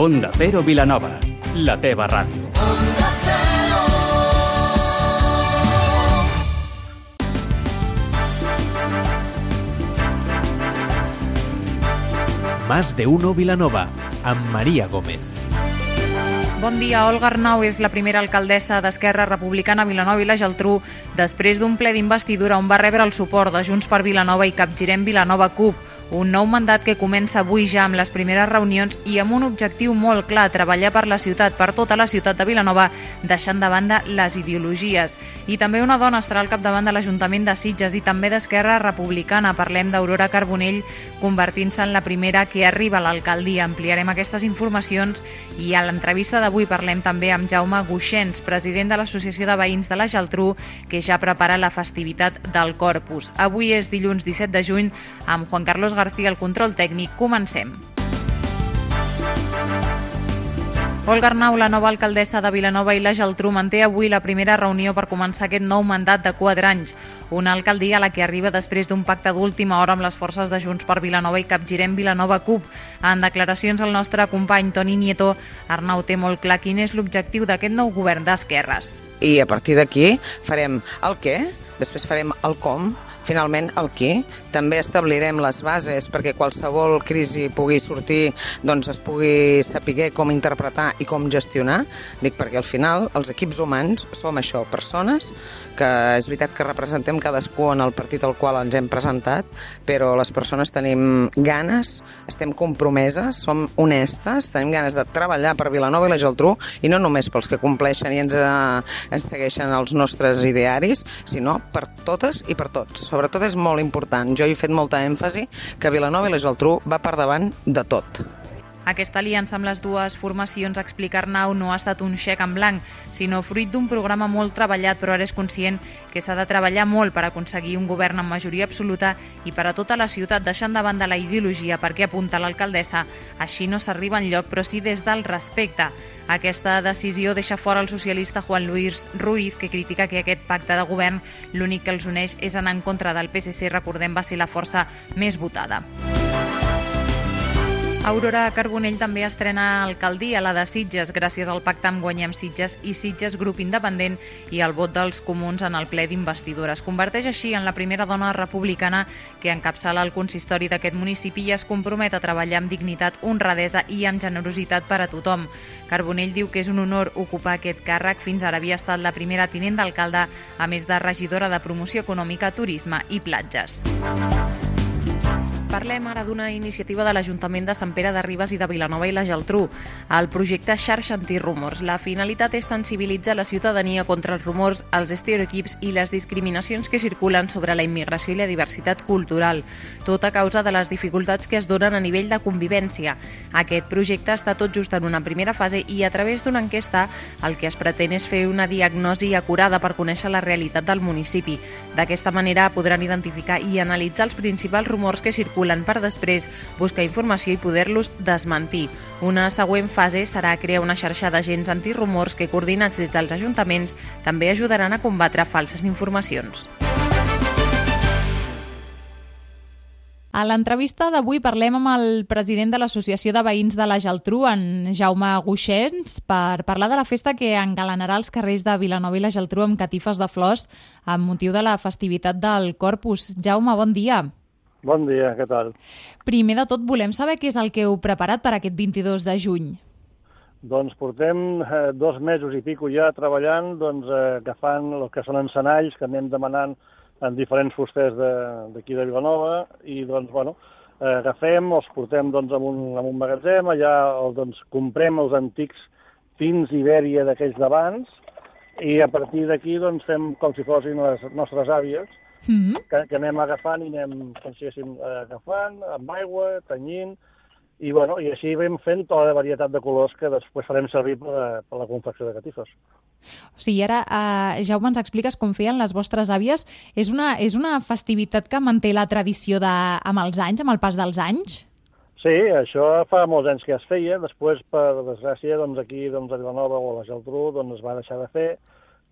Onda Cero Vilanova, la teva ràdio. Más de uno Vilanova, amb Maria Gómez. Bon dia. Olga Arnau és la primera alcaldessa d'Esquerra Republicana a Vilanova i la Geltrú després d'un ple d'investidura on va rebre el suport de Junts per Vilanova i Capgirem Vilanova CUP, un nou mandat que comença avui ja amb les primeres reunions i amb un objectiu molt clar, treballar per la ciutat, per tota la ciutat de Vilanova, deixant de banda les ideologies. I també una dona estarà al capdavant de l'Ajuntament de Sitges i també d'Esquerra Republicana. Parlem d'Aurora Carbonell convertint-se en la primera que arriba a l'alcaldia. Ampliarem aquestes informacions i a l'entrevista d'avui parlem també amb Jaume Guixens, president de l'Associació de Veïns de la Geltrú, que ja prepara la festivitat del Corpus. Avui és dilluns 17 de juny amb Juan Carlos García, el control tècnic. Comencem. Olga Arnau, la nova alcaldessa de Vilanova i la Geltrú, manté avui la primera reunió per començar aquest nou mandat de quatre anys. Una alcaldia a la que arriba després d'un pacte d'última hora amb les forces de Junts per Vilanova i Capgirem Vilanova CUP. En declaracions al nostre company Toni Nieto, Arnau té molt clar quin és l'objectiu d'aquest nou govern d'esquerres. I a partir d'aquí farem el què, després farem el com, finalment el qui. També establirem les bases perquè qualsevol crisi pugui sortir, doncs es pugui saber com interpretar i com gestionar. Dic perquè al final els equips humans som això, persones que és veritat que representem cadascú en el partit al qual ens hem presentat, però les persones tenim ganes, estem compromeses, som honestes, tenim ganes de treballar per Vilanova i la Geltrú i no només pels que compleixen i ens, eh, ens segueixen els nostres idearis, sinó per totes i per tots sobretot és molt important. Jo he fet molta èmfasi que Vilanova i la Geltrú va per davant de tot. Aquesta aliança amb les dues formacions, explica Arnau, no ha estat un xec en blanc, sinó fruit d'un programa molt treballat, però ara és conscient que s'ha de treballar molt per aconseguir un govern amb majoria absoluta i per a tota la ciutat, deixant de banda la ideologia perquè apunta l'alcaldessa. Així no s'arriba en lloc, però sí des del respecte. Aquesta decisió deixa fora el socialista Juan Luis Ruiz, que critica que aquest pacte de govern l'únic que els uneix és anar en contra del PSC, recordem, va ser la força més votada. Aurora Carbonell també estrena alcaldia, la de Sitges, gràcies al pacte amb Guanyem Sitges i Sitges Grup Independent i el vot dels comuns en el ple d'investidura. Es converteix així en la primera dona republicana que encapçala el consistori d'aquest municipi i es compromet a treballar amb dignitat, honradesa i amb generositat per a tothom. Carbonell diu que és un honor ocupar aquest càrrec. Fins ara havia estat la primera tinent d'alcalde, a més de regidora de promoció econòmica, turisme i platges. Parlem ara d'una iniciativa de l'Ajuntament de Sant Pere de Ribes i de Vilanova i la Geltrú, el projecte Xarxa Antirumors. La finalitat és sensibilitzar la ciutadania contra els rumors, els estereotips i les discriminacions que circulen sobre la immigració i la diversitat cultural, tot a causa de les dificultats que es donen a nivell de convivència. Aquest projecte està tot just en una primera fase i a través d'una enquesta el que es pretén és fer una diagnosi acurada per conèixer la realitat del municipi. D'aquesta manera podran identificar i analitzar els principals rumors que circulen circulen per després buscar informació i poder-los desmentir. Una següent fase serà crear una xarxa d'agents antirumors que, coordinats des dels ajuntaments, també ajudaran a combatre falses informacions. A l'entrevista d'avui parlem amb el president de l'Associació de Veïns de la Geltrú, en Jaume Guixens, per parlar de la festa que engalanarà els carrers de Vilanova i la Geltrú amb catifes de flors amb motiu de la festivitat del Corpus. Jaume, bon dia. Bon dia, què tal? Primer de tot, volem saber què és el que heu preparat per aquest 22 de juny. Doncs portem eh, dos mesos i pico ja treballant, doncs, eh, agafant el que són encenalls que anem demanant en diferents fusters d'aquí de, de Vilanova i, doncs, bueno, eh, agafem, els portem doncs, en, un, en un magatzem, allà el, doncs, comprem els antics pins Ibèria d'aquells d'abans i a partir d'aquí doncs, fem com si fossin les nostres àvies, mm -hmm. que, que anem agafant i anem, com si diguéssim, agafant amb aigua, tenyint, i, bueno, i així vam fent tota la varietat de colors que després farem servir per, per la confecció de catifes. O sigui, ara, eh, Jaume, ens expliques com feien les vostres àvies. És una, és una festivitat que manté la tradició de, amb els anys, amb el pas dels anys? Sí, això fa molts anys que es feia. Després, per desgràcia, doncs aquí doncs, a Vilanova o a la Geltrú doncs, es va deixar de fer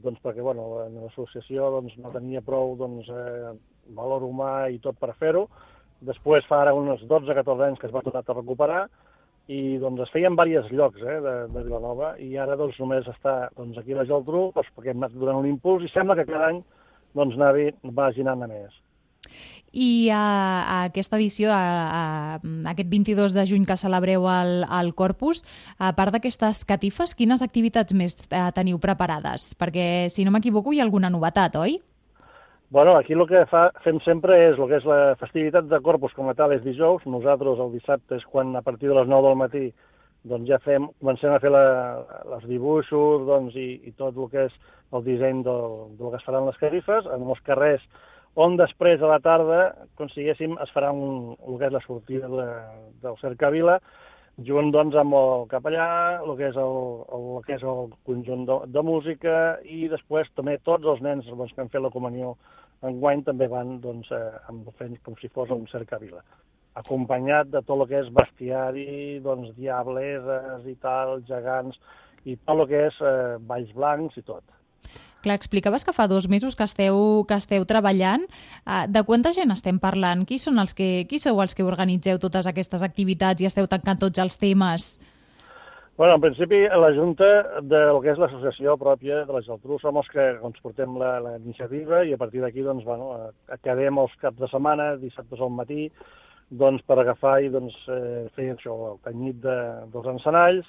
doncs perquè bueno, l'associació doncs, no tenia prou doncs, eh, valor humà i tot per fer-ho. Després fa ara uns 12-14 anys que es va tornar a recuperar i doncs es feien diversos llocs eh, de, de Vilanova i ara doncs només està doncs, aquí a la Geltrú doncs, perquè hem anat donant un impuls i sembla que cada any doncs, anavi, vagi anant a més. I a, a aquesta edició, a, a, a aquest 22 de juny que celebreu el, el Corpus, a part d'aquestes catifes, quines activitats més eh, teniu preparades? Perquè, si no m'equivoco, hi ha alguna novetat, oi? Bueno, aquí el que fa, fem sempre és el que és la festivitat de Corpus com a tal és dijous, nosaltres el dissabte és quan a partir de les 9 del matí doncs ja fem, comencem a fer la, les dibuixos doncs, i, i tot el que és el disseny del, del que es faran les carifes, en els carrers on després a la tarda, consiguéssim, es farà un, el que és la sortida de, del Cercavila, junt doncs, amb el capellà, el que és el, el, el, que és el conjunt de, de música i després també tots els nens doncs, que han fet la comunió enguany també van doncs, eh, amb, fent com si fos un cercavila acompanyat de tot el que és bestiari, doncs, diableses i tal, gegants, i tot el que és eh, balls blancs i tot. Clar, explicaves que fa dos mesos que esteu, que esteu treballant. Uh, de quanta gent estem parlant? Qui, són els que, qui sou els que organitzeu totes aquestes activitats i esteu tancant tots els temes? Bueno, en principi, la Junta de lo que és l'associació pròpia de la Geltrú som els que doncs, portem la, la iniciativa i a partir d'aquí doncs, bueno, acabem els caps de setmana, dissabtes al matí, doncs, per agafar i doncs, eh, fer això, el canyit de, dels encenalls,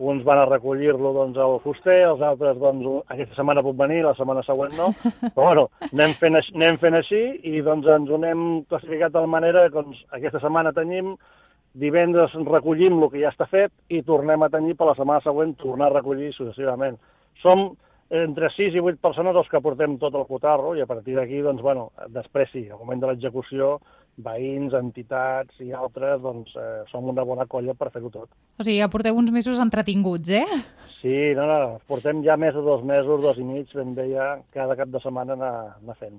uns van a recollir-lo doncs, al fuster, els altres doncs, aquesta setmana pot venir, la setmana següent no, però bueno, anem fent, així, anem fent així i doncs, ens ho hem classificat de manera que doncs, aquesta setmana tenim, divendres recollim el que ja està fet i tornem a tenir per la setmana següent tornar a recollir successivament. Som entre 6 i 8 persones els que portem tot el cotarro i a partir d'aquí, doncs, bueno, després sí, al moment de l'execució veïns, entitats i altres, doncs eh, som una bona colla per fer-ho tot. O sigui, ja porteu uns mesos entretinguts, eh? Sí, no, no, portem ja més de dos mesos, dos i mig, ben bé ja cada cap de setmana anar, anar fent.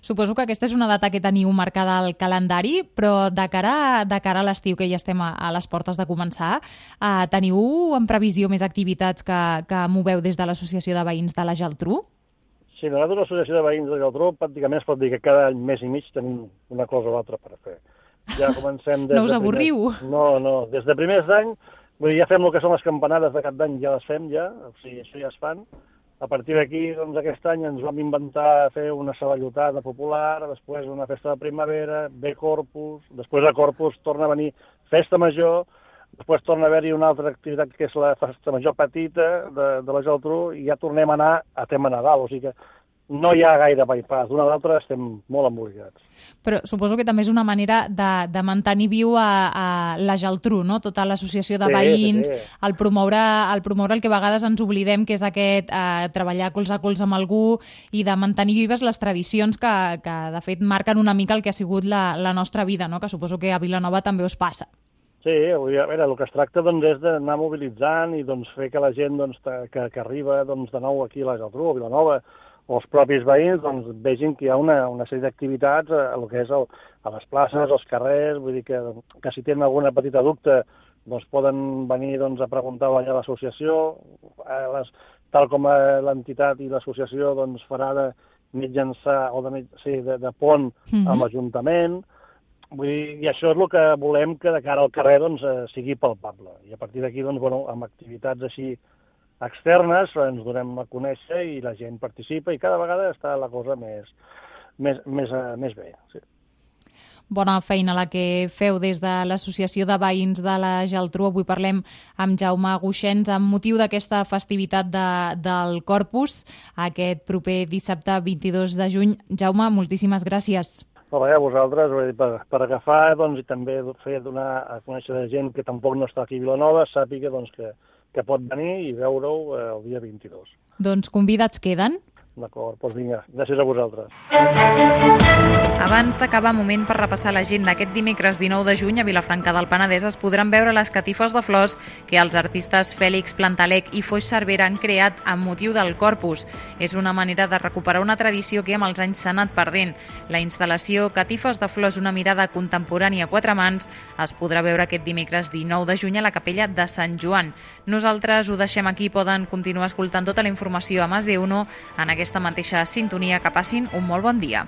Suposo que aquesta és una data que teniu marcada al calendari, però de cara, de cara a l'estiu, que ja estem a, a les portes de començar, eh, teniu en previsió més activitats que, que moveu des de l'Associació de Veïns de la Geltrú? Sí, nosaltres l'associació de veïns de Geltrú pràcticament es pot dir que cada any més i mig tenim una cosa o l'altra per fer. Ja comencem des no us avorriu? Primers... No, no, des de primers d'any, vull dir, ja fem el que són les campanades de cap d'any, ja les fem ja, o sigui, això ja es fan. A partir d'aquí, doncs, aquest any ens vam inventar fer una saballotada popular, després una festa de primavera, ve Corpus, després de Corpus torna a venir festa major, Després torna a haver-hi una altra activitat que és la festa major petita de, de la Geltrú i ja tornem a anar a tema Nadal, o sigui que no hi ha gaire bypass. D'una a l'altra estem molt embolicats. Però suposo que també és una manera de, de mantenir viu a, a la Geltrú, no? tota l'associació de sí, veïns, sí, sí. El, promoure, el promoure el que a vegades ens oblidem, que és aquest eh, treballar cols a cols amb algú i de mantenir vives les tradicions que, que de fet marquen una mica el que ha sigut la, la nostra vida, no? que suposo que a Vilanova també us passa. Sí, a veure, el que es tracta doncs, és d'anar mobilitzant i doncs, fer que la gent doncs, que, que arriba doncs, de nou aquí a la Geltrú, a Vilanova, o els propis veïns doncs, vegin que hi ha una, una sèrie d'activitats a, a, lo que és el, a les places, als carrers, vull dir que, que si tenen alguna petita dubte doncs poden venir doncs, a preguntar allà a l'associació, les, tal com l'entitat i l'associació doncs, farà de mitjançar o de, sí, de, de pont mm -hmm. amb l'Ajuntament, Vull dir, I això és el que volem que de cara al carrer doncs, eh, sigui palpable. I a partir d'aquí, doncs, bueno, amb activitats així externes ens donem a conèixer i la gent participa i cada vegada està la cosa més, més, més, uh, més bé. Sí. Bona feina la que feu des de l'Associació de Veïns de la Geltrú. Avui parlem amb Jaume Guixens amb motiu d'aquesta festivitat de, del Corpus, aquest proper dissabte 22 de juny. Jaume, moltíssimes gràcies. Però bé, vosaltres, per, per agafar doncs, i també fer donar a conèixer de gent que tampoc no està aquí a Vilanova, sàpiga doncs, que, que pot venir i veure-ho eh, el dia 22. Doncs convidats queden? D'acord, doncs vinga, gràcies a vosaltres. Abans d'acabar, moment per repassar l'agenda. Aquest dimecres 19 de juny a Vilafranca del Penedès es podran veure les catifes de flors que els artistes Fèlix Plantalec i Foix Cervera han creat amb motiu del Corpus. És una manera de recuperar una tradició que amb els anys s'ha anat perdent. La instal·lació Catifes de flors, una mirada contemporània a quatre mans, es podrà veure aquest dimecres 19 de juny a la capella de Sant Joan. Nosaltres ho deixem aquí, poden continuar escoltant tota la informació a Mas de Uno en aquest aquesta mateixa sintonia. Que passin un molt bon dia.